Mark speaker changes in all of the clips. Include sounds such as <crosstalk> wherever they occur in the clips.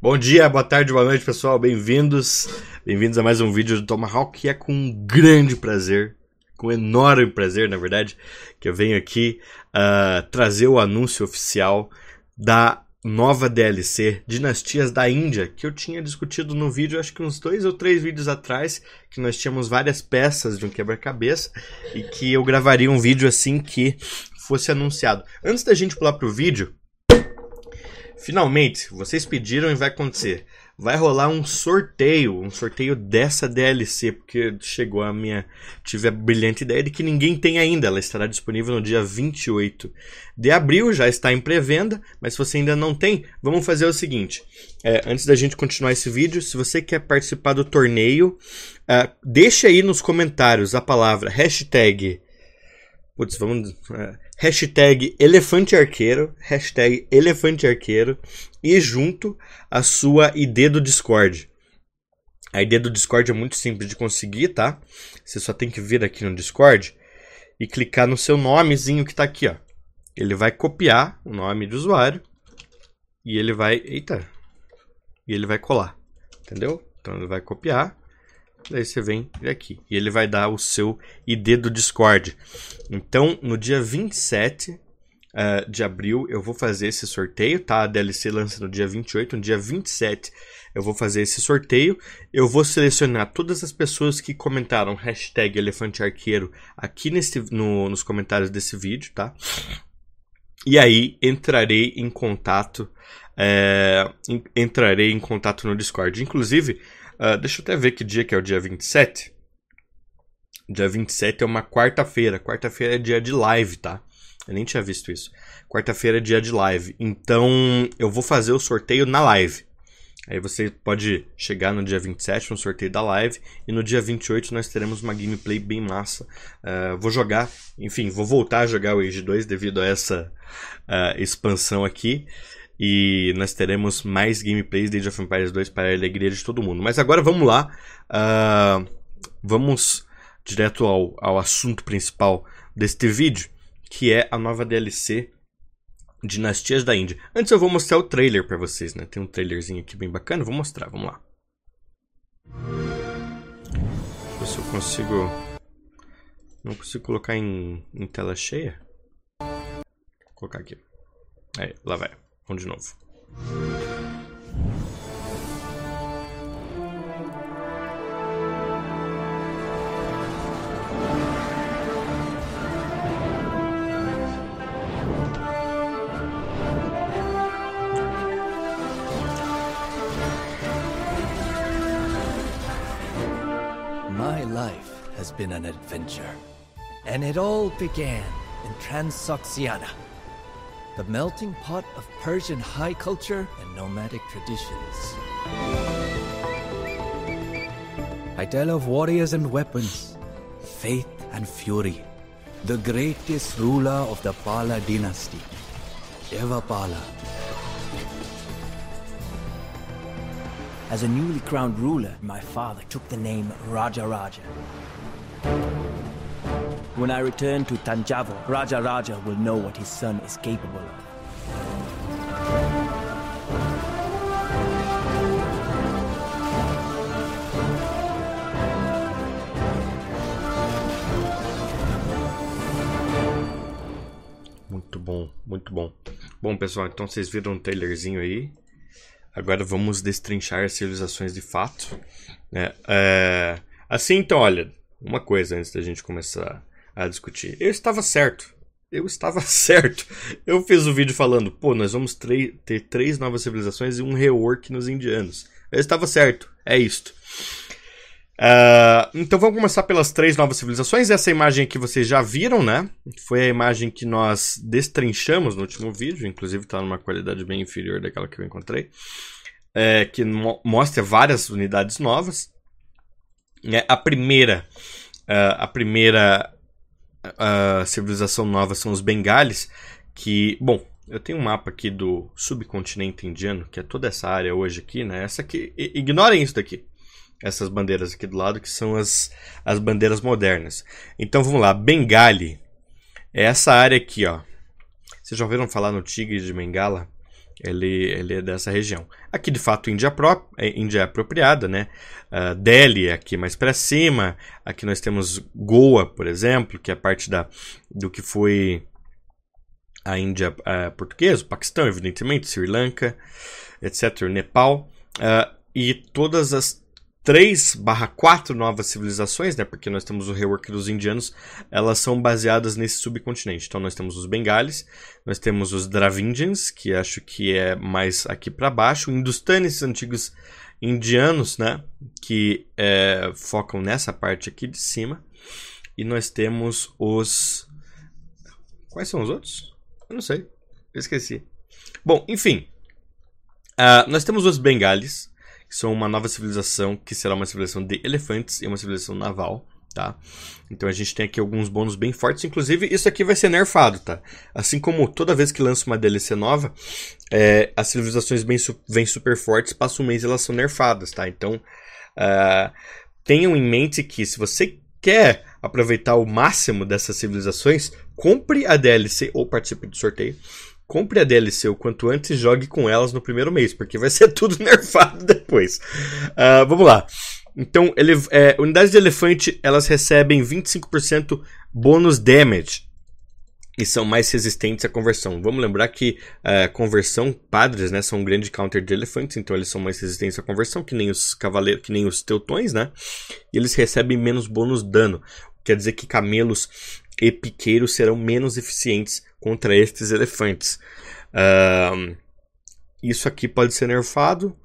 Speaker 1: Bom dia, boa tarde, boa noite, pessoal. Bem-vindos. Bem-vindos a mais um vídeo do Tomahawk, que é com um grande prazer, com um enorme prazer, na verdade, que eu venho aqui uh, trazer o anúncio oficial da nova DLC Dinastias da Índia, que eu tinha discutido no vídeo, acho que uns dois ou três vídeos atrás, que nós tínhamos várias peças de um quebra-cabeça e que eu gravaria um vídeo assim que fosse anunciado. Antes da gente pular pro vídeo, Finalmente, vocês pediram e vai acontecer. Vai rolar um sorteio, um sorteio dessa DLC, porque chegou a minha. Tive a brilhante ideia de que ninguém tem ainda. Ela estará disponível no dia 28 de abril, já está em pré-venda, mas se você ainda não tem, vamos fazer o seguinte: é, antes da gente continuar esse vídeo, se você quer participar do torneio, uh, deixe aí nos comentários a palavra hashtag. Putz, vamos. Uh, hashtag elefante arqueiro, hashtag elefante arqueiro e junto a sua ID do Discord. A ID do Discord é muito simples de conseguir, tá? Você só tem que vir aqui no Discord e clicar no seu nomezinho que está aqui, ó. Ele vai copiar o nome de usuário e ele vai, eita, e ele vai colar, entendeu? Então ele vai copiar Daí você vem aqui e ele vai dar o seu ID do Discord. Então, no dia 27 uh, eh, de abril, eu vou fazer esse sorteio, tá? A DLC lança no dia 28, no dia 27 eu vou fazer esse sorteio. Eu vou selecionar todas as pessoas que comentaram hashtag Elefante Arqueiro aqui nesse, no, nos comentários desse vídeo, tá? E aí entrarei em contato, é, entrarei em contato no Discord. Inclusive, Uh, deixa eu até ver que dia que é o dia 27. Dia 27 é uma quarta-feira. Quarta-feira é dia de live, tá? Eu nem tinha visto isso. Quarta-feira é dia de live. Então eu vou fazer o sorteio na live. Aí você pode chegar no dia 27 no sorteio da live. E no dia 28 nós teremos uma gameplay bem massa. Uh, vou jogar, enfim, vou voltar a jogar o Age 2 devido a essa uh, expansão aqui. E nós teremos mais gameplays de Age of Empires 2 para a alegria de todo mundo. Mas agora vamos lá. Uh, vamos direto ao, ao assunto principal deste vídeo, que é a nova DLC Dinastias da Índia. Antes eu vou mostrar o trailer para vocês, né? Tem um trailerzinho aqui bem bacana, vou mostrar, vamos lá. Deixa eu ver se eu consigo... Não consigo colocar em, em tela cheia. Vou colocar aqui. Aí, lá vai. De novo.
Speaker 2: My life has been an adventure. And it all began in Transoxiana the melting pot of Persian high culture and nomadic traditions. I tell of warriors and weapons, faith and fury, the greatest ruler of the Pala dynasty, Devapala. As a newly crowned ruler, my father took the name Raja Raja. When I return to Tanjavur, Raja Raja will know what his son is capable of.
Speaker 1: Muito bom, muito bom. Bom, pessoal, então vocês viram um trailerzinho aí. Agora vamos destrinchar as civilizações de fato. É, é, assim, então, olha, uma coisa antes da gente começar a discutir. Eu estava certo. Eu estava <laughs> certo. Eu fiz o um vídeo falando, pô, nós vamos ter três novas civilizações e um rework nos indianos. Eu estava certo. É isto. Uh, então vamos começar pelas três novas civilizações. Essa imagem aqui vocês já viram, né? Foi a imagem que nós destrinchamos no último vídeo, inclusive está numa qualidade bem inferior daquela que eu encontrei. É, que mo mostra várias unidades novas. É, a primeira, uh, a primeira a civilização nova são os Bengales, que, bom, eu tenho um mapa aqui do subcontinente indiano, que é toda essa área hoje aqui, né? Essa aqui, ignorem isso daqui. Essas bandeiras aqui do lado, que são as, as bandeiras modernas. Então vamos lá, Bengali. É essa área aqui, ó. Vocês já ouviram falar no tigre de Bengala? Ele, ele é dessa região. Aqui, de fato, Índia, pró é, Índia é apropriada, né? Uh, Delhi é aqui mais para cima. Aqui nós temos Goa, por exemplo, que é parte da, do que foi a Índia uh, portuguesa, Paquistão, evidentemente, Sri Lanka, etc., Nepal. Uh, e todas as 3 barra 4 novas civilizações, né, porque nós temos o rework dos indianos, elas são baseadas nesse subcontinente. Então nós temos os Bengales, nós temos os Dravindians, que acho que é mais aqui para baixo, Hindustanis, antigos indianos, né, que é, focam nessa parte aqui de cima. E nós temos os... Quais são os outros? Eu não sei, esqueci. Bom, enfim, uh, nós temos os Bengales, são uma nova civilização, que será uma civilização de elefantes e uma civilização naval, tá? Então a gente tem aqui alguns bônus bem fortes, inclusive isso aqui vai ser nerfado, tá? Assim como toda vez que lança uma DLC nova, é, as civilizações bem, vêm super fortes, passa um mês elas são nerfadas, tá? Então uh, tenham em mente que se você quer aproveitar o máximo dessas civilizações, compre a DLC ou participe do sorteio compre a DLC o quanto antes e jogue com elas no primeiro mês, porque vai ser <laughs> tudo nerfado depois. Uh, vamos lá. Então, ele, é, unidades de elefante elas recebem 25% bônus damage e são mais resistentes à conversão. Vamos lembrar que uh, conversão, padres, né, são um grande counter de elefantes, então eles são mais resistentes à conversão, que nem os cavaleiros, que nem os teutões, né? E eles recebem menos bônus dano. Quer dizer que camelos e piqueiros serão menos eficientes contra estes elefantes. Uh, isso aqui pode ser nerfado.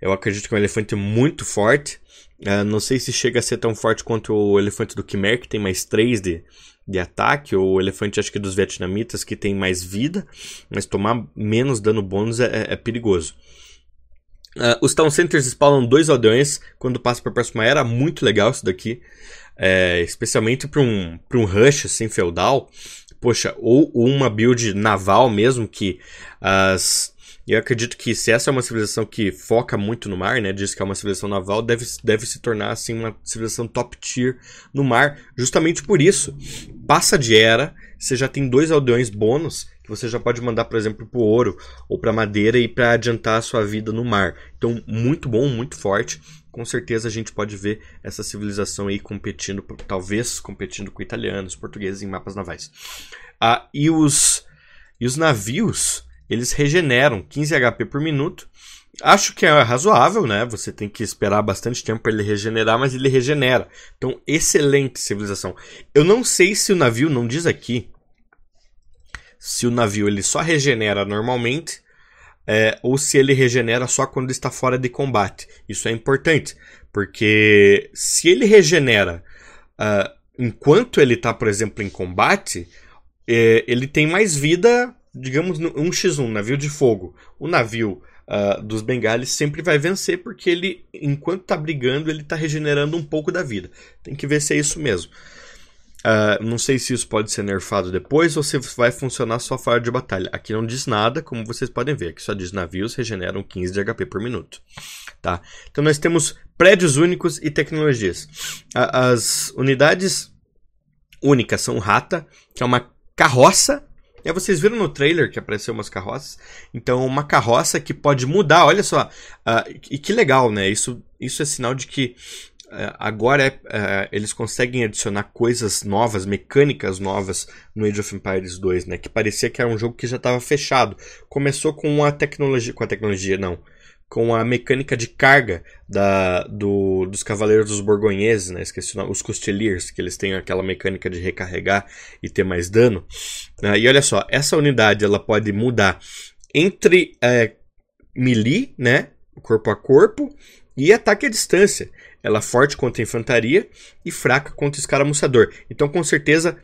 Speaker 1: Eu acredito que é um elefante muito forte. Uh, não sei se chega a ser tão forte quanto o elefante do Khmer, que tem mais 3 de, de ataque, ou o elefante, acho que dos vietnamitas, que tem mais vida, mas tomar menos dano bônus é, é, é perigoso. Uh, os Town Centers spawnam dois aldeões quando passa para a próxima era, muito legal isso daqui, é, especialmente para um, um rush assim, feudal poxa, ou, uma build naval mesmo, que as. Eu acredito que se essa é uma civilização que foca muito no mar, né, diz que é uma civilização naval, deve, deve se tornar assim uma civilização top tier no mar, justamente por isso. Passa de era, você já tem dois aldeões bônus que você já pode mandar, por exemplo, para o ouro ou para madeira e para adiantar a sua vida no mar. Então, muito bom, muito forte com certeza a gente pode ver essa civilização aí competindo, talvez competindo com italianos, portugueses em mapas navais. Ah, e, os, e os navios, eles regeneram 15 HP por minuto. Acho que é razoável, né? Você tem que esperar bastante tempo para ele regenerar, mas ele regenera. Então, excelente civilização. Eu não sei se o navio, não diz aqui, se o navio ele só regenera normalmente é, ou se ele regenera só quando está fora de combate. Isso é importante, porque se ele regenera uh, enquanto ele está, por exemplo, em combate, é, ele tem mais vida, digamos, um x1, navio de fogo. O navio uh, dos Bengales sempre vai vencer, porque ele, enquanto está brigando, ele está regenerando um pouco da vida. Tem que ver se é isso mesmo. Uh, não sei se isso pode ser nerfado depois ou se vai funcionar só fora de batalha. Aqui não diz nada, como vocês podem ver. Aqui só diz navios regeneram 15 de HP por minuto. Tá? Então nós temos prédios únicos e tecnologias. as unidades únicas são Rata, que é uma carroça. E vocês viram no trailer que apareceu umas carroças. Então, uma carroça que pode mudar. Olha só. Uh, e que legal, né? Isso, isso é sinal de que é, agora é, é, eles conseguem adicionar coisas novas, mecânicas novas no Age of Empires 2, né? Que parecia que era um jogo que já estava fechado. Começou com a tecnologia, com a tecnologia não, com a mecânica de carga da, do, dos Cavaleiros dos Borgonheses, né? Esqueci o nome, os Costeliers, que eles têm aquela mecânica de recarregar e ter mais dano. Uh, e olha só, essa unidade ela pode mudar entre é, melee, né? Corpo a corpo e ataque à distância. Ela é forte contra a infantaria e fraca contra escaramuçador. Então, com certeza.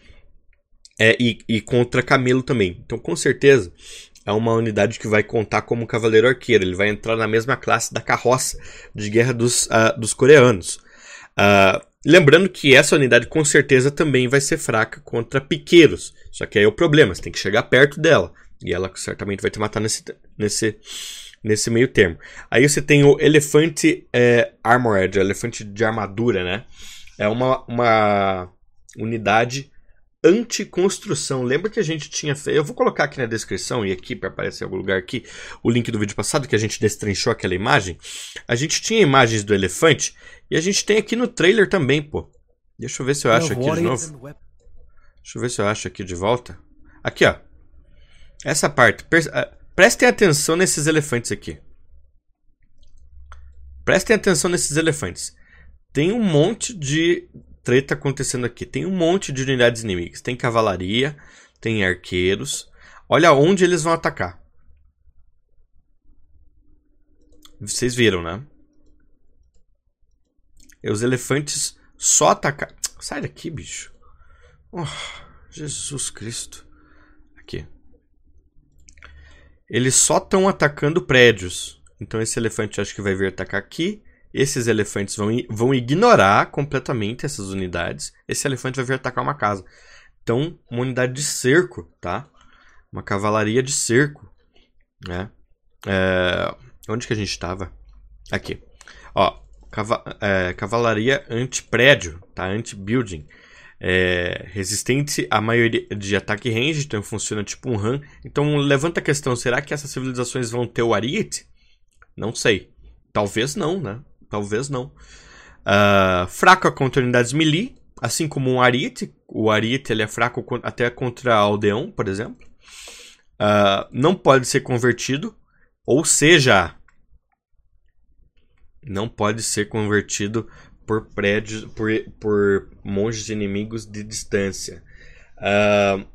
Speaker 1: É, e, e contra camelo também. Então, com certeza, é uma unidade que vai contar como cavaleiro arqueiro. Ele vai entrar na mesma classe da carroça de guerra dos, uh, dos coreanos. Uh, lembrando que essa unidade com certeza também vai ser fraca contra piqueiros. Só que aí é o problema, você tem que chegar perto dela. E ela certamente vai te matar nesse, nesse, nesse meio termo. Aí você tem o elefante é, armored, elefante de armadura, né? É uma, uma unidade anticonstrução. Lembra que a gente tinha feito. Eu vou colocar aqui na descrição e aqui para aparecer em algum lugar aqui o link do vídeo passado que a gente destrinchou aquela imagem. A gente tinha imagens do elefante e a gente tem aqui no trailer também, pô. Deixa eu ver se eu acho aqui de novo. Deixa eu ver se eu acho aqui de volta. Aqui, ó. Essa parte. Prestem atenção nesses elefantes aqui. Prestem atenção nesses elefantes. Tem um monte de treta acontecendo aqui. Tem um monte de unidades inimigas. Tem cavalaria, tem arqueiros. Olha onde eles vão atacar. Vocês viram, né? E os elefantes só atacam. Sai daqui, bicho. Oh, Jesus Cristo. Aqui. Eles só estão atacando prédios. Então esse elefante acho que vai vir atacar aqui. Esses elefantes vão, vão ignorar completamente essas unidades. Esse elefante vai vir atacar uma casa. Então, uma unidade de cerco, tá? Uma cavalaria de cerco, né? É, onde que a gente estava? Aqui. Ó, cava, é, cavalaria anti-prédio, tá? Anti-building. É, resistente à maioria de ataque range, então funciona tipo um RAM. Então levanta a questão, será que essas civilizações vão ter o Ariete? Não sei. Talvez não, né? Talvez não. Uh, fraca contra unidades melee, assim como um Ariete. O Ariete ele é fraco até contra Aldeão, por exemplo. Uh, não pode ser convertido. Ou seja, não pode ser convertido por prédios, por, por monges inimigos de distância. Uh,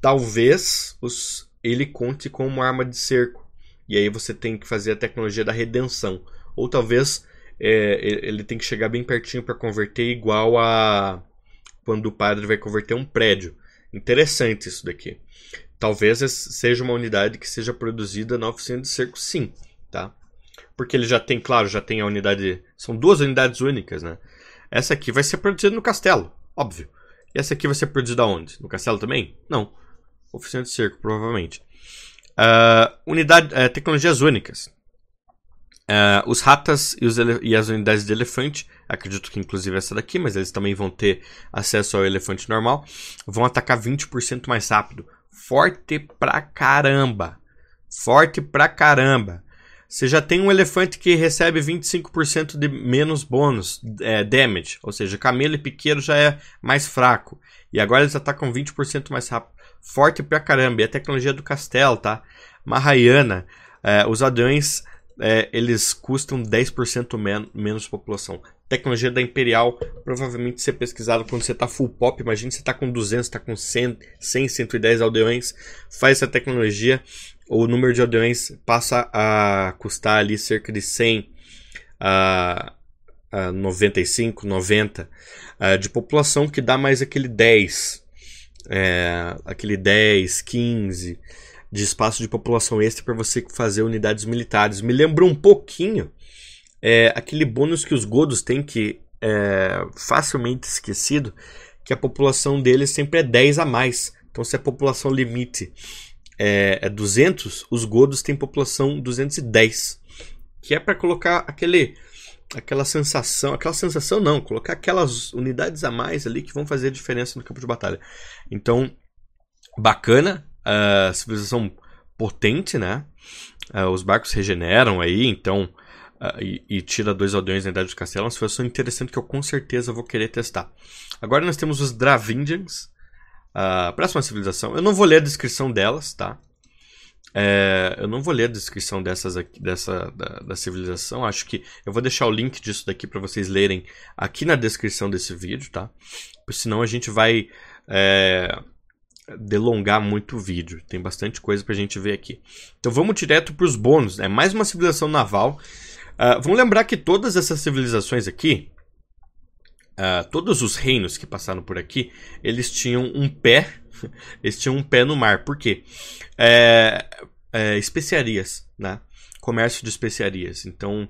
Speaker 1: talvez os, ele conte com uma arma de cerco. E aí você tem que fazer a tecnologia da redenção. Ou talvez é, ele tem que chegar bem pertinho para converter, igual a quando o padre vai converter um prédio. Interessante isso daqui. Talvez seja uma unidade que seja produzida na oficina de cerco, sim, tá? Porque ele já tem, claro, já tem a unidade. São duas unidades únicas, né? Essa aqui vai ser produzida no castelo, óbvio. E essa aqui vai ser produzida onde? No castelo também? Não. Oficina de cerco, provavelmente. Uh, unidade, uh, tecnologias únicas. Uh, os ratas e, os e, as unidades de elefante, acredito que inclusive essa daqui, mas eles também vão ter acesso ao elefante normal, vão atacar 20% mais rápido. Forte pra caramba! Forte pra caramba! Você já tem um elefante que recebe 25% de menos bônus, é, damage, ou seja, camelo e piqueiro já é mais fraco. E agora eles atacam 20% mais rápido. Forte pra caramba! E a tecnologia do castelo, tá? Mahayana, é, os anões é, eles custam 10% men menos população. Tecnologia da Imperial, provavelmente ser pesquisado quando você está full pop. Imagina você está com 200, está com 100, 100, 110 aldeões. Faz essa tecnologia, o número de aldeões passa a custar ali cerca de 100 a, a 95, 90 a, de população, que dá mais aquele 10. É, aquele 10, 15 de espaço de população extra para você fazer unidades militares. Me lembrou um pouquinho é, aquele bônus que os godos têm, que é facilmente esquecido, que a população deles sempre é 10 a mais. Então, se a população limite é, é 200, os godos têm população 210, que é para colocar aquele aquela sensação, aquela sensação não, colocar aquelas unidades a mais ali que vão fazer a diferença no campo de batalha. Então, bacana, uh, civilização potente, né? Uh, os barcos regeneram aí, então. Uh, e, e, tira dois aldeões na Idade do Castelo. É uma civilização interessante que eu com certeza vou querer testar. Agora nós temos os Dravindians. Uh, próxima civilização. Eu não vou ler a descrição delas, tá? É, eu não vou ler a descrição dessas aqui, dessa da, da, civilização. Acho que eu vou deixar o link disso daqui para vocês lerem aqui na descrição desse vídeo, tá? Porque senão a gente vai é, delongar muito o vídeo. Tem bastante coisa pra gente ver aqui. Então vamos direto para os bônus. É né? mais uma civilização naval. Uh, vamos lembrar que todas essas civilizações aqui, uh, todos os reinos que passaram por aqui, eles tinham um pé, <laughs> eles tinham um pé no mar. Por quê? É, é, especiarias, né? Comércio de especiarias. Então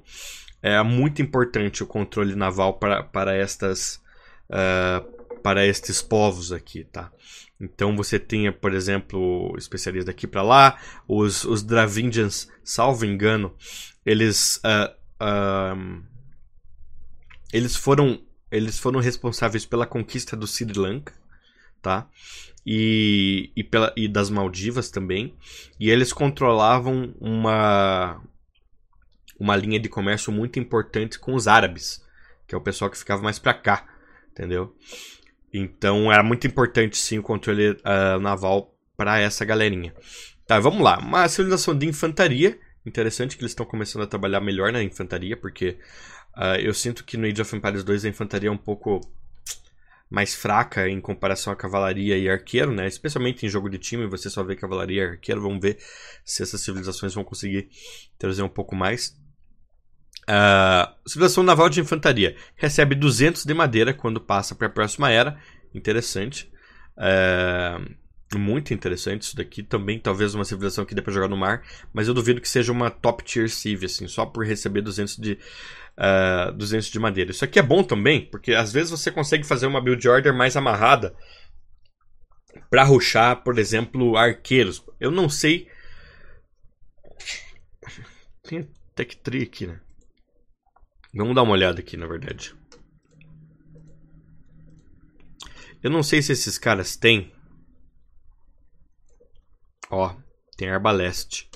Speaker 1: é muito importante o controle naval para, para estas uh, para estes povos aqui, tá? Então você tinha, por exemplo, especialistas daqui para lá, os, os Dravindians, salvo engano, eles uh, eles foram eles foram responsáveis pela conquista do Sri Lanka, tá? E, e, pela, e das Maldivas também. E eles controlavam uma, uma linha de comércio muito importante com os árabes, que é o pessoal que ficava mais para cá, entendeu? Então era muito importante sim o controle uh, naval para essa galerinha. Tá, vamos lá. Uma civilização de infantaria. Interessante que eles estão começando a trabalhar melhor na infantaria, porque uh, eu sinto que no Age of Empires 2 a infantaria é um pouco mais fraca em comparação à cavalaria e arqueiro, né? Especialmente em jogo de time, você só vê cavalaria e arqueiro. Vamos ver se essas civilizações vão conseguir trazer um pouco mais. Uh, civilização naval de infantaria recebe 200 de madeira quando passa para a próxima era. Interessante. Uh, muito interessante isso daqui. Também, talvez, uma civilização que dê pra jogar no mar. Mas eu duvido que seja uma top tier civ, assim, só por receber 200 de, uh, ah, 200 de madeira. Isso aqui é bom também, porque às vezes você consegue fazer uma build order mais amarrada para ruxar, por exemplo, arqueiros. Eu não sei. Tem tech tree aqui, né? Vamos dar uma olhada aqui, na verdade. Eu não sei se esses caras têm Ó, tem arbaleste.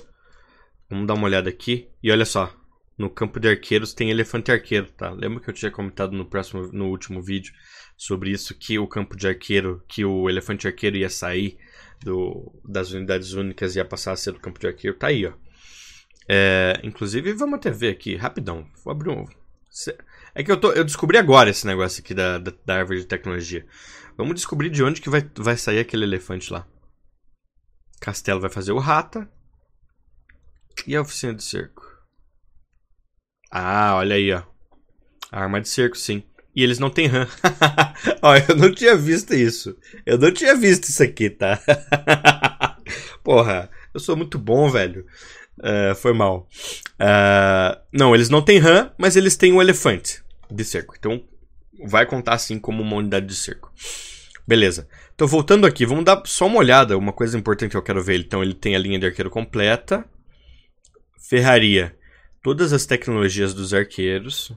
Speaker 1: Vamos dar uma olhada aqui. E olha só, no campo de arqueiros tem elefante arqueiro, tá? Lembra que eu tinha comentado no próximo, no último vídeo sobre isso que o campo de arqueiro, que o elefante arqueiro ia sair do, das unidades únicas e ia passar a ser do campo de arqueiro. Tá aí, ó. É, inclusive, vamos até ver aqui, rapidão. Vou abrir um. É que eu, tô, eu descobri agora esse negócio aqui da, da, da árvore de tecnologia. Vamos descobrir de onde que vai, vai sair aquele elefante lá. Castelo vai fazer o rata. E a oficina de cerco? Ah, olha aí, ó. Arma de cerco, sim. E eles não têm RAM. <laughs> ó, eu não tinha visto isso. Eu não tinha visto isso aqui, tá? <laughs> Porra, eu sou muito bom, velho. Uh, foi mal. Uh, não, eles não têm RAM, mas eles têm um elefante de cerco. Então, vai contar assim como uma unidade de cerco. Beleza. Então, voltando aqui, vamos dar só uma olhada. Uma coisa importante que eu quero ver. Então, ele tem a linha de arqueiro completa. Ferraria. Todas as tecnologias dos arqueiros.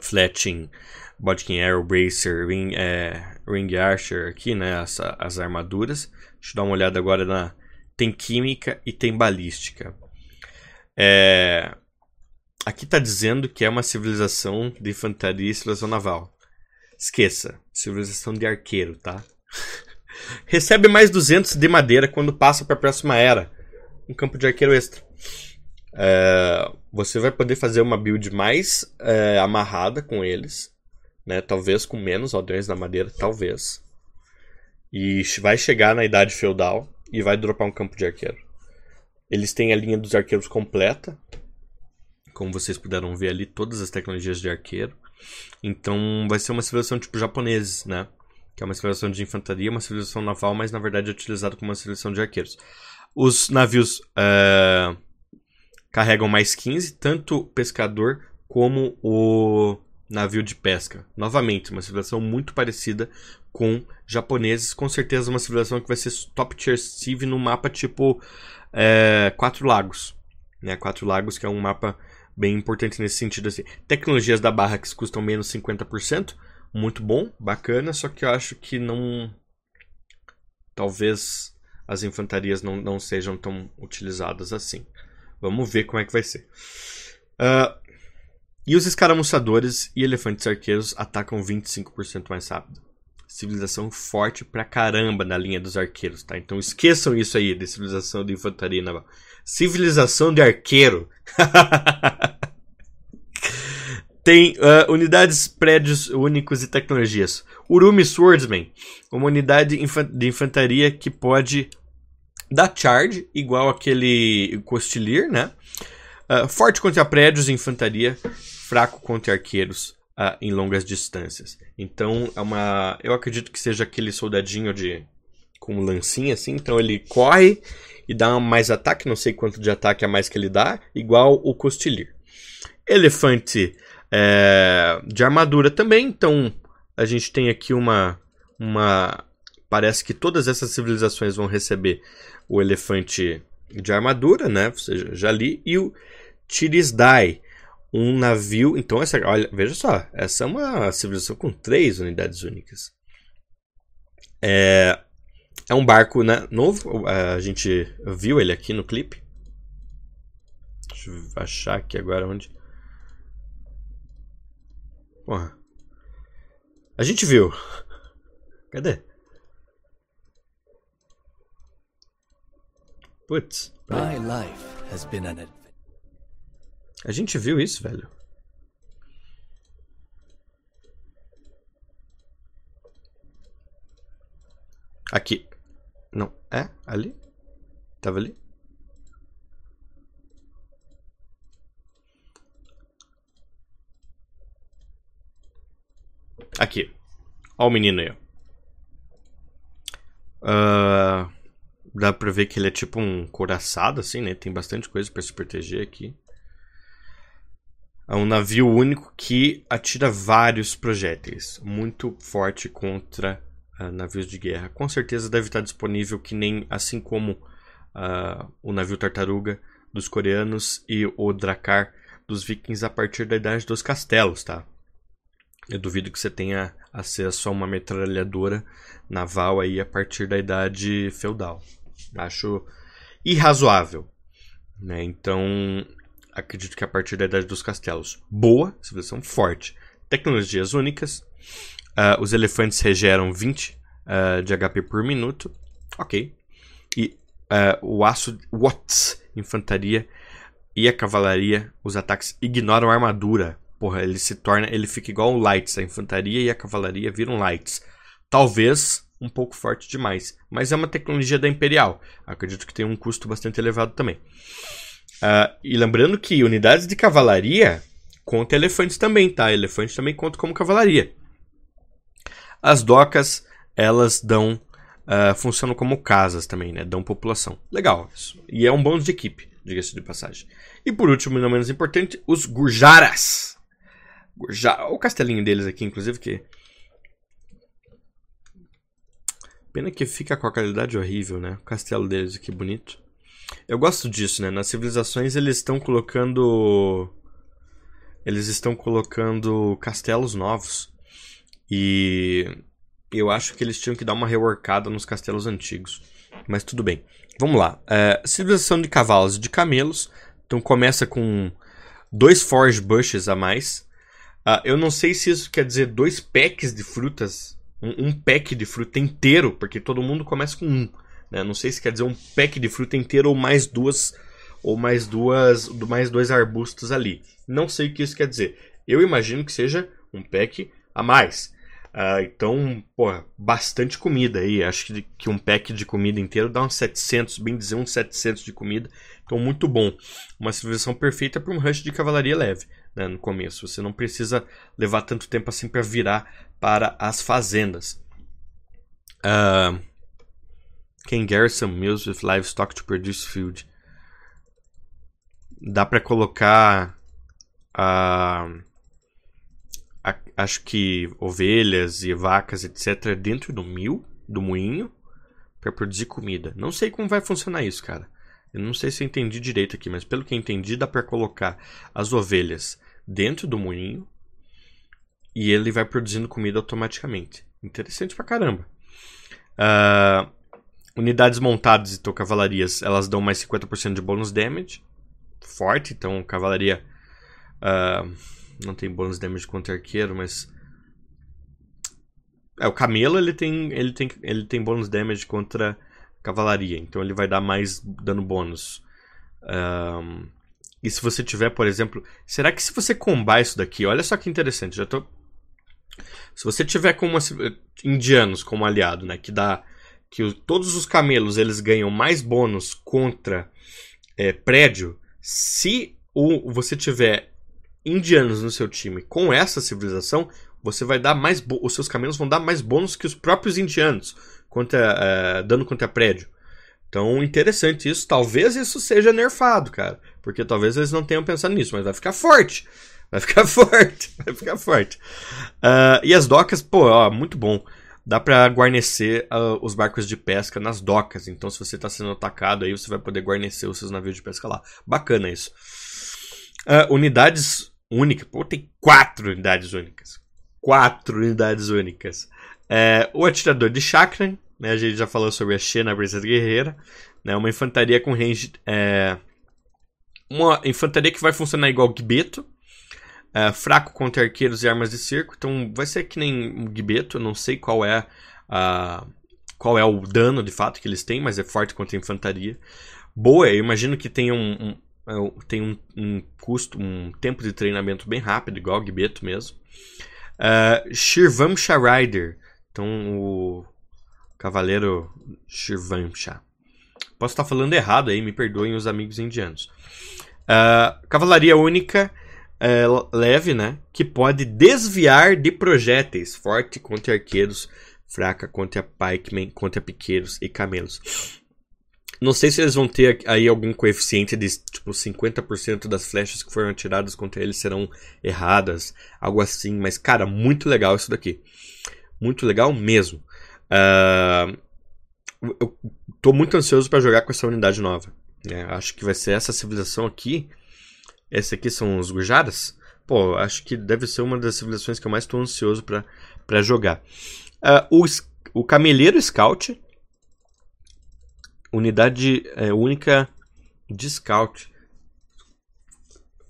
Speaker 1: Fletching, Bodkin Arrow, Bracer, Ring, é, Ring Archer aqui, né? As, as armaduras. Deixa eu dar uma olhada agora na... Tem química e tem balística. É... Aqui está dizendo que é uma civilização de infantaria e civilização naval. Esqueça, civilização de arqueiro, tá? <laughs> Recebe mais 200 de madeira quando passa para a próxima era. Um campo de arqueiro extra. É, você vai poder fazer uma build mais é, amarrada com eles. Né? Talvez com menos aldeões na madeira, talvez. E vai chegar na idade feudal e vai dropar um campo de arqueiro. Eles têm a linha dos arqueiros completa. Como vocês puderam ver ali, todas as tecnologias de arqueiro. Então vai ser uma civilização tipo japoneses, né? que é uma civilização de infantaria, uma civilização naval, mas na verdade é utilizado como uma civilização de arqueiros. Os navios uh, carregam mais 15, tanto o pescador como o navio de pesca. Novamente, uma civilização muito parecida com japoneses, com certeza uma civilização que vai ser top tier civ no mapa tipo é, Quatro Lagos. Né? Quatro Lagos, que é um mapa bem importante nesse sentido. Assim. Tecnologias da barra que custam menos 50%, muito bom, bacana, só que eu acho que não. Talvez as infantarias não, não sejam tão utilizadas assim. Vamos ver como é que vai ser. Uh, e os escaramuçadores e elefantes arqueiros atacam 25% mais rápido. Civilização forte pra caramba na linha dos arqueiros, tá? Então esqueçam isso aí de civilização de infantaria naval. Civilização de arqueiro. <laughs> Tem uh, unidades, prédios únicos e tecnologias. Urumi Swordsman, uma unidade de infantaria que pode dar charge, igual aquele Costilier, né? Uh, forte contra prédios e infantaria, fraco contra arqueiros uh, em longas distâncias. Então, é uma, eu acredito que seja aquele soldadinho de com lancinha assim. Então, ele corre e dá mais ataque, não sei quanto de ataque a mais que ele dá, igual o Costilier. Elefante é, de armadura também. Então a gente tem aqui uma, uma. Parece que todas essas civilizações vão receber o elefante de armadura, né? Ou seja, já li. E o Tirisdai, um navio. Então, essa, olha, veja só, essa é uma civilização com três unidades únicas. É, é um barco né, novo, a gente viu ele aqui no clipe. Deixa eu achar aqui agora onde. Porra. A gente viu. Cadê? Putz.
Speaker 2: My life has been an
Speaker 1: A gente viu isso, velho. Aqui. Não. É? Ali? Tava ali? Aqui. Ó o menino aí. Uh, dá pra ver que ele é tipo um coraçado, assim, né? Tem bastante coisa para se proteger aqui. É um navio único que atira vários projéteis. Muito forte contra uh, navios de guerra. Com certeza deve estar disponível que nem assim como uh, o navio Tartaruga dos coreanos e o Drakkar dos vikings a partir da idade dos castelos, tá? Eu duvido que você tenha acesso a uma metralhadora naval aí a partir da idade feudal. Acho irrazoável. Né? Então, acredito que a partir da idade dos castelos. Boa, civilização forte. Tecnologias únicas. Uh, os elefantes regeram 20 uh, ah, de HP por minuto. Ok. E uh, o aço Watts, infantaria e a cavalaria, os ataques ignoram a armadura porra, ele se torna, ele fica igual um lights, a infantaria e a cavalaria viram lights. Talvez um pouco forte demais, mas é uma tecnologia da Imperial. Acredito que tem um custo bastante elevado também. Uh, e lembrando que unidades de cavalaria conta elefantes também, tá? Elefante também conta como cavalaria. As docas, elas dão. Uh, funcionam como casas também, né? Dão população. Legal. Isso. E é um bônus de equipe, diga-se de passagem. E por último, e não menos importante, os Gurjaras. Já, o castelinho deles aqui, inclusive, que. Pena que fica com a qualidade horrível, né? O castelo deles aqui bonito. Eu gosto disso, né? Nas civilizações eles estão colocando. Eles estão colocando castelos novos. E eu acho que eles tinham que dar uma reworkada nos castelos antigos. Mas tudo bem. Vamos lá. É, civilização de cavalos e de camelos. Então começa com dois forge bushes a mais. Uh, eu não sei se isso quer dizer dois packs de frutas, um, um, pack de fruta inteiro, porque todo mundo começa com um. Né? Não sei se quer dizer um pack de fruta inteiro ou mais duas ou mais duas, mais dois arbustos ali. Não sei o que isso quer dizer. Eu imagino que seja um pack a mais. Uh, então, porra, bastante comida aí. Acho que, que um pack de comida inteiro dá uns 700, bem dizer, uns 700 de comida. Então, muito bom. Uma civilização perfeita para um rush de cavalaria leve né, no começo. Você não precisa levar tanto tempo assim para virar para as fazendas. Uh, can garrison mills with livestock to produce food. Dá para colocar uh, a, acho que ovelhas e vacas, etc., dentro do mil, do moinho, para produzir comida. Não sei como vai funcionar isso, cara. Eu não sei se eu entendi direito aqui, mas pelo que eu entendi, dá para colocar as ovelhas dentro do moinho e ele vai produzindo comida automaticamente. Interessante pra caramba. Uh, unidades montadas e cavalarias, elas dão mais 50% de bônus damage. Forte, então cavalaria uh, não tem bônus damage contra arqueiro, mas é o camelo ele tem ele tem ele tem bônus damage contra cavalaria, então ele vai dar mais dano bônus. Um, e se você tiver, por exemplo, será que se você combar isso daqui, olha só que interessante, já tô Se você tiver com uma, indianos como aliado, né, que dá que o, todos os camelos eles ganham mais bônus contra é, prédio, se o, você tiver indianos no seu time com essa civilização, você vai dar mais os seus camelos vão dar mais bônus que os próprios indianos contra é, dano contra prédio. Então, interessante isso. Talvez isso seja nerfado, cara. Porque talvez eles não tenham pensado nisso, mas vai ficar forte. Vai ficar <laughs> forte. Vai ficar forte. Uh, e as docas, pô, ó, muito bom. Dá para guarnecer uh, os barcos de pesca nas docas. Então, se você está sendo atacado aí, você vai poder guarnecer os seus navios de pesca lá. Bacana isso. Uh, unidades únicas. Pô, tem quatro unidades únicas. Quatro unidades únicas. É, o atirador de Chakran, né? A gente já falou sobre a Xena Brisa Guerreira. Né? Uma infantaria com range. É, uma infantaria que vai funcionar igual Gibeto. É, fraco contra arqueiros e armas de circo. Então vai ser que nem Gibeto. Não sei qual é a, qual é o dano de fato que eles têm, mas é forte contra a infantaria. Boa, eu imagino que tenha um, um é, tem um, um, custo, um tempo de treinamento bem rápido, igual o mesmo. Uh, Shirvamsha Rider. Então, o Cavaleiro Shirvamsha. Posso estar falando errado aí, me perdoem os amigos indianos. Uh, cavalaria única, uh, leve, né? Que pode desviar de projéteis. Forte contra arqueiros, fraca contra pikemen, contra piqueiros e camelos. Não sei se eles vão ter aí algum coeficiente de tipo 50% das flechas que foram atiradas contra eles serão erradas, algo assim, mas cara, muito legal isso daqui. Muito legal mesmo. Uh, eu tô muito ansioso para jogar com essa unidade nova. Né? Acho que vai ser essa civilização aqui. Esse aqui são os Gujaras. Pô, acho que deve ser uma das civilizações que eu mais estou ansioso para jogar. Uh, o, o Cameleiro Scout Unidade é, única de scout.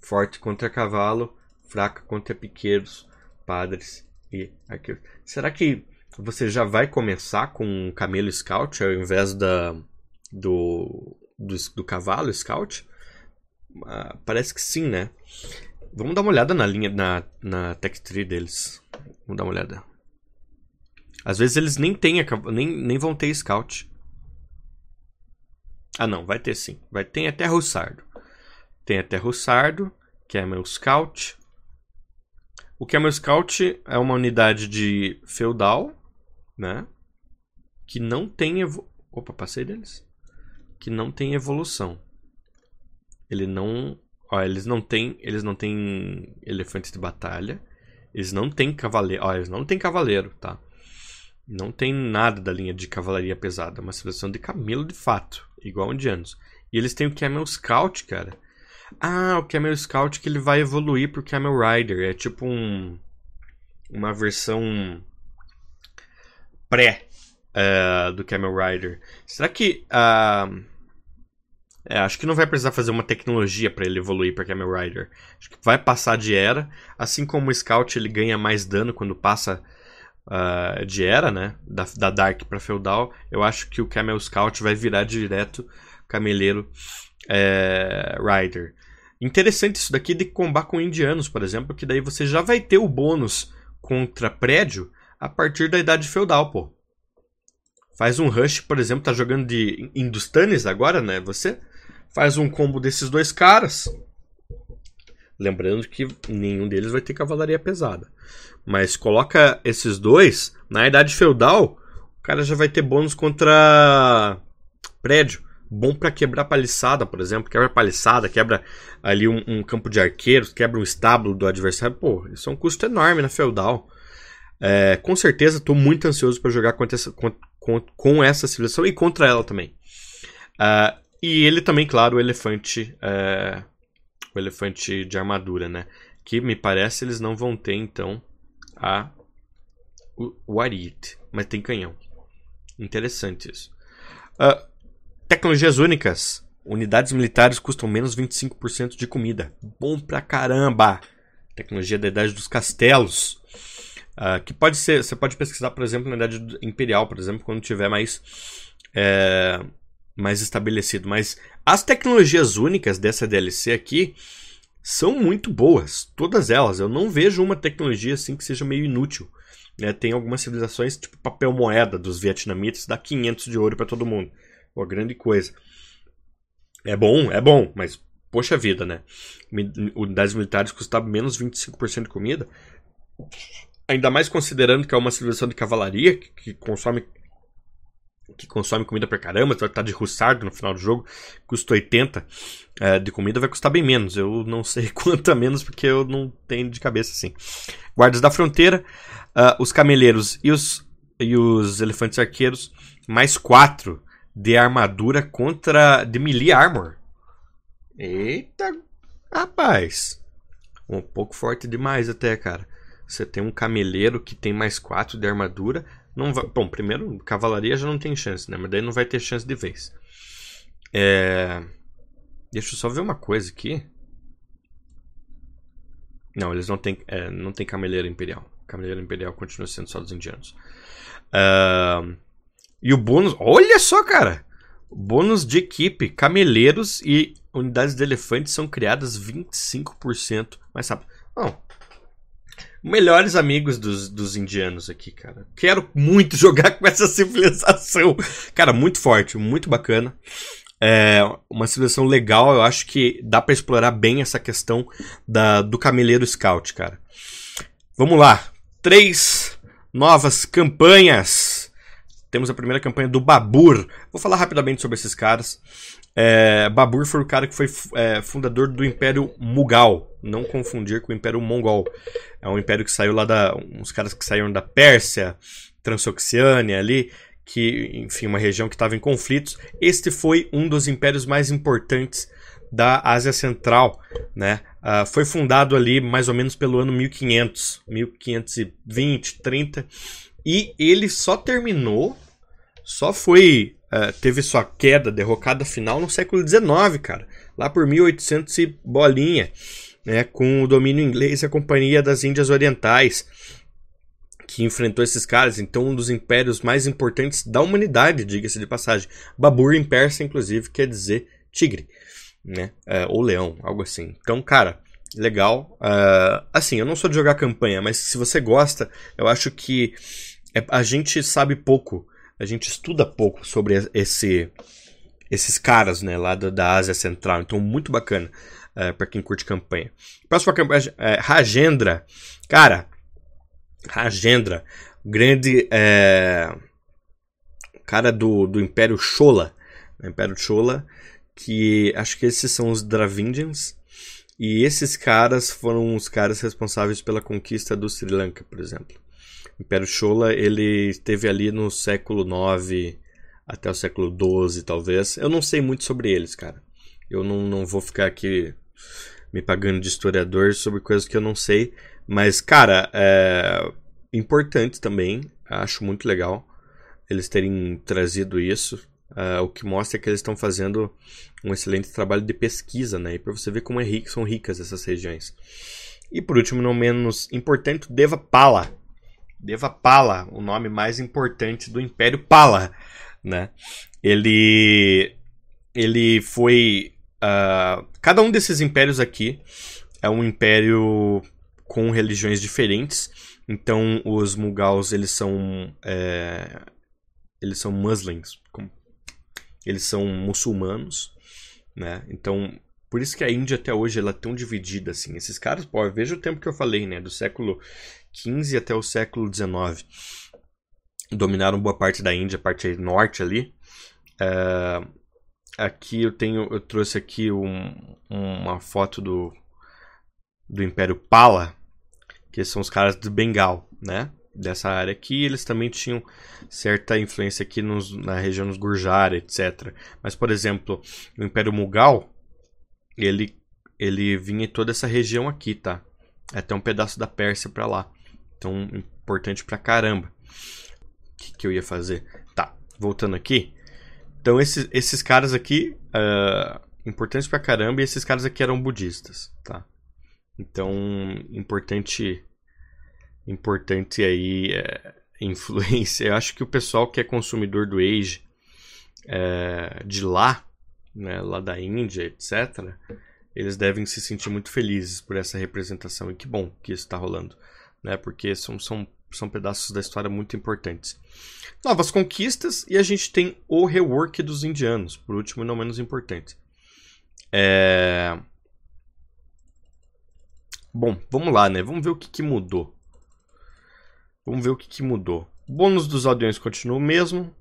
Speaker 1: Forte contra cavalo, fraca contra piqueiros, padres e arqueiros. Será que você já vai começar com um camelo scout ao invés da, do, do, do cavalo scout? Ah, parece que sim, né? Vamos dar uma olhada na linha, na, na tech tree deles. Vamos dar uma olhada. Às vezes eles nem, têm, nem, nem vão ter scout. Ah, não, vai ter sim. Vai ter até Russardo. Tem até Russardo, que é meu scout. O meu scout é uma unidade de feudal, né? Que não tem. Opa, passei deles. Que não tem evolução. Ele não, ó, eles não têm, eles não têm elefantes de batalha. Eles não têm cavaleiro, ó, eles não têm cavaleiro, tá? Não tem nada da linha de cavalaria pesada, é uma seleção de camelo de fato, igual indianos. E eles têm o Camel Scout, cara. Ah, o Camel Scout que ele vai evoluir pro Camel Rider. É tipo um uma versão pré uh, do Camel Rider. Será que uh, é, acho que não vai precisar fazer uma tecnologia para ele evoluir para Camel Rider. Acho que vai passar de era, assim como o Scout ele ganha mais dano quando passa uh, de era, né? Da, da Dark para Feudal, eu acho que o Camel Scout vai virar direto Cameleiro é, Rider. Interessante isso daqui de combar com indianos, por exemplo, que daí você já vai ter o bônus contra prédio a partir da idade feudal, pô. Faz um rush, por exemplo, tá jogando de Hindustanis agora, né? Você faz um combo desses dois caras. Lembrando que nenhum deles vai ter cavalaria pesada. Mas coloca esses dois na idade feudal, o cara já vai ter bônus contra prédio. Bom para quebrar paliçada, por exemplo. Quebra paliçada, quebra ali um, um, campo de arqueiros, quebra um estábulo do adversário. Pô, isso é um custo enorme na feudal. É, com certeza estou muito ansioso para jogar contra essa, com, com, essa civilização e contra ela também. Uh, e ele também, claro, o elefante. É, o elefante de armadura, né? Que me parece eles não vão ter, então, a o Arit, mas tem canhão. Interessante isso. Uh, tecnologias únicas. Unidades militares custam menos 25% de comida. Bom pra caramba! Tecnologia da Idade dos Castelos. Uh, que pode ser. Você pode pesquisar, por exemplo, na Idade Imperial, por exemplo, quando tiver mais. É, mais estabelecido. Mas as tecnologias únicas dessa DLC aqui são muito boas, todas elas. Eu não vejo uma tecnologia assim que seja meio inútil. Né? Tem algumas civilizações, tipo papel moeda dos vietnamitas, dá 500 de ouro para todo mundo. Uma grande coisa. É bom, é bom, mas poxa vida, né? Unidades militares custavam menos 25% de comida. Ainda mais considerando que é uma civilização de cavalaria que, que consome que consome comida pra caramba, tu vai estar de russardo no final do jogo, custa 80 é, de comida, vai custar bem menos. Eu não sei <laughs> quanto a menos, porque eu não tenho de cabeça assim. Guardas da fronteira, uh, os cameleiros e os, e os elefantes arqueiros, mais 4 de armadura contra. de melee armor. Eita, rapaz. Um pouco forte demais até, cara. Você tem um cameleiro que tem mais 4 de armadura Não vai, bom, primeiro, cavalaria já não tem chance, né? Mas daí não vai ter chance de vez. É, deixa eu só ver uma coisa aqui. Não, eles não têm, é, não tem cameleiro imperial. Cameleiro imperial continua sendo só dos indianos. Uh, e o bônus. Olha só, cara! Bônus de equipe: cameleiros e unidades de elefantes são criadas 25% mais rápido. Não. Melhores amigos dos, dos indianos aqui, cara. Quero muito <laughs> jogar com essa civilização. Cara, muito forte, muito bacana. É uma civilização legal, eu acho que dá para explorar bem essa questão da, do cameleiro scout, cara. Vamos lá. Três novas campanhas. Temos a primeira campanha do Babur. Vou falar rapidamente sobre esses caras. É, Babur foi o cara que foi é, fundador do Império Mughal. Não confundir com o Império Mongol. É um império que saiu lá da. uns caras que saíram da Pérsia, Transoxiânia ali. Que, enfim, uma região que estava em conflitos. Este foi um dos impérios mais importantes da Ásia Central, né? Uh, foi fundado ali mais ou menos pelo ano 1500, 1520, 30, e ele só terminou, só foi, uh, teve sua queda, derrocada final no século XIX, cara, lá por 1800 e bolinha, né? Com o domínio inglês e a Companhia das Índias Orientais, que enfrentou esses caras, então um dos impérios mais importantes da humanidade, diga-se de passagem. Babur em persa, inclusive, quer dizer tigre né? É, ou leão, algo assim. Então, cara, legal. Uh, assim, eu não sou de jogar campanha, mas se você gosta, eu acho que a gente sabe pouco, a gente estuda pouco sobre esse, esses caras, né, lá da, da Ásia Central. Então, muito bacana é, para quem curte campanha. Próxima campanha, é, Rajendra. Cara, Rajendra, grande é, cara do, do Império Chola. Império Chola que acho que esses são os Dravindians. E esses caras foram os caras responsáveis pela conquista do Sri Lanka, por exemplo. O Império Chola, ele esteve ali no século IX até o século XII, talvez. Eu não sei muito sobre eles, cara. Eu não, não vou ficar aqui me pagando de historiador sobre coisas que eu não sei. Mas, cara, é importante também. Acho muito legal eles terem trazido isso. Uh, o que mostra que eles estão fazendo um excelente trabalho de pesquisa, né? E para você ver como é rico, são ricas essas regiões. E por último, não menos importante, Devapala. Devapala, o nome mais importante do Império Pala, né? Ele, ele foi uh, cada um desses impérios aqui é um império com religiões diferentes. Então, os Mughals eles são é, eles são muslims, eles são muçulmanos, né? Então, por isso que a Índia até hoje ela é tão dividida assim. Esses caras, pô, veja o tempo que eu falei, né? Do século XV até o século XIX. Dominaram boa parte da Índia, a parte norte ali. É, aqui eu tenho, eu trouxe aqui um, uma foto do, do Império Pala, que são os caras do Bengal, né? Dessa área aqui, eles também tinham certa influência aqui nos, na região dos Gurjara, etc. Mas, por exemplo, o Império Mughal, ele, ele vinha em toda essa região aqui, tá? Até um pedaço da Pérsia para lá. Então, importante pra caramba. O que, que eu ia fazer? Tá, voltando aqui. Então, esses, esses caras aqui, uh, importantes pra caramba, e esses caras aqui eram budistas, tá? Então, importante importante aí é, influência. Eu acho que o pessoal que é consumidor do Age é, de lá, né, lá da Índia, etc., eles devem se sentir muito felizes por essa representação. E que bom que isso está rolando, né, porque são, são, são pedaços da história muito importantes. Novas conquistas e a gente tem o rework dos indianos, por último e não menos importante. É... Bom, vamos lá, né? Vamos ver o que, que mudou. Vamos ver o que, que mudou. O bônus dos aldeões continua o mesmo.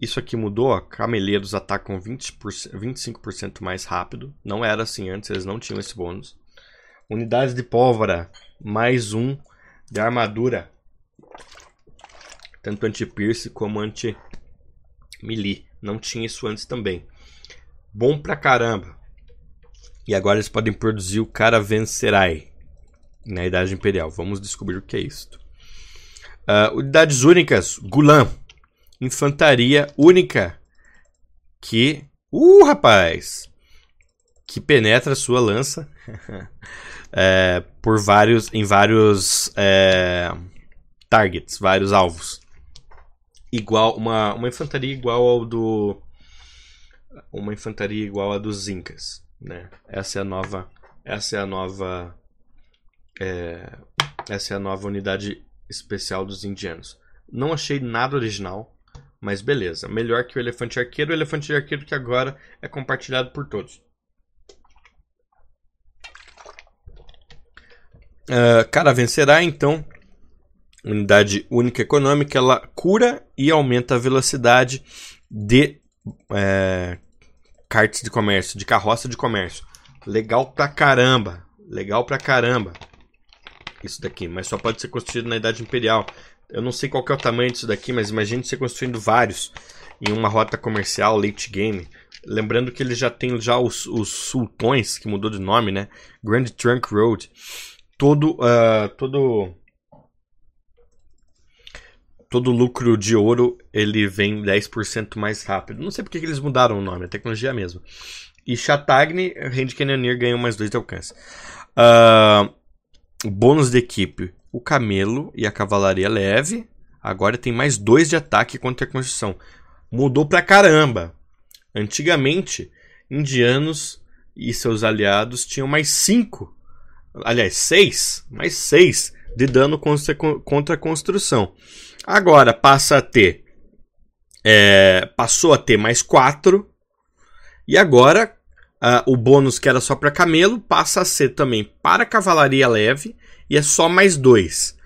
Speaker 1: Isso aqui mudou, ó. Cameleiros atacam 20%, 25% mais rápido. Não era assim antes, eles não tinham esse bônus. Unidades de pólvora, mais um de armadura. Tanto anti-pierce como anti-melee. Não tinha isso antes também. Bom pra caramba. E agora eles podem produzir o Caravanserai na Idade Imperial. Vamos descobrir o que é isso. Uh, unidades únicas, Gulam. Infantaria única. Que. Uh, rapaz! Que penetra sua lança <laughs> é, por vários. em vários é, targets, vários alvos. Igual. Uma, uma infantaria igual ao do. Uma infantaria igual a dos Incas. Né? Essa é a nova. Essa é a nova. É, essa é a nova unidade especial dos indianos. Não achei nada original, mas beleza. Melhor que o elefante arqueiro. O elefante arqueiro que agora é compartilhado por todos. Uh, cara, vencerá então. Unidade única econômica, ela cura e aumenta a velocidade de é, de comércio, de carroça de comércio. Legal pra caramba. Legal pra caramba. Isso daqui, mas só pode ser construído na Idade Imperial. Eu não sei qual é o tamanho disso daqui, mas imagine você construindo vários em uma rota comercial late game. Lembrando que ele já tem já os, os sultões, que mudou de nome, né? Grand Trunk Road. Todo, uh, todo todo lucro de ouro ele vem 10% mais rápido. Não sei porque que eles mudaram o nome, a tecnologia é a mesma. E Chatagni, Range Cannoneer ganhou mais 2 de alcance. Uh, bônus de equipe: o camelo e a cavalaria leve. Agora tem mais 2 de ataque contra a construção. Mudou pra caramba. Antigamente, indianos e seus aliados tinham mais 5. Aliás, 6. Mais 6 de dano contra, contra a construção. Agora passa a ter. É, passou a ter mais 4. E agora uh, o bônus que era só para camelo passa a ser também para cavalaria leve e é só mais 2.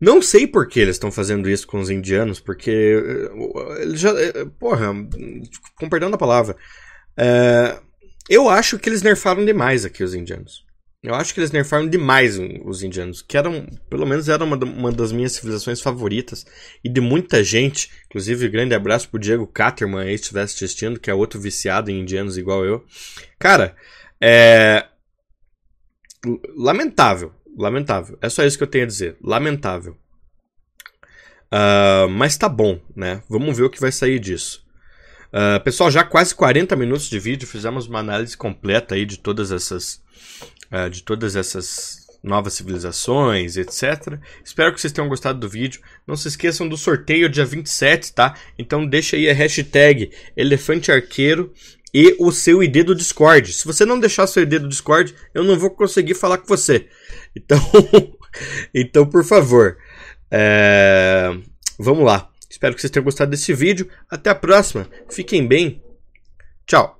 Speaker 1: Não sei por que eles estão fazendo isso com os indianos, porque. Eh, eles já. Eh, porra, com perdão da palavra. Eu acho que eles nerfaram demais aqui os indianos. Eu acho que eles nerfaram demais os indianos, que eram, pelo menos era uma, uma das minhas civilizações favoritas e de muita gente. Inclusive, grande abraço pro Diego Caterman aí, se estivesse assistindo, que é outro viciado em indianos igual eu. Cara, é. Lamentável, lamentável. É só isso que eu tenho a dizer. Lamentável. Uh, mas tá bom, né? Vamos ver o que vai sair disso. Uh, pessoal, já quase 40 minutos de vídeo, fizemos uma análise completa aí de todas essas uh, de todas essas novas civilizações, etc. Espero que vocês tenham gostado do vídeo. Não se esqueçam do sorteio dia 27, tá? Então deixa aí a hashtag Elefante Arqueiro e o seu ID do Discord. Se você não deixar seu ID do Discord, eu não vou conseguir falar com você. Então, <laughs> então por favor, é... vamos lá. Espero que vocês tenham gostado desse vídeo. Até a próxima. Fiquem bem. Tchau.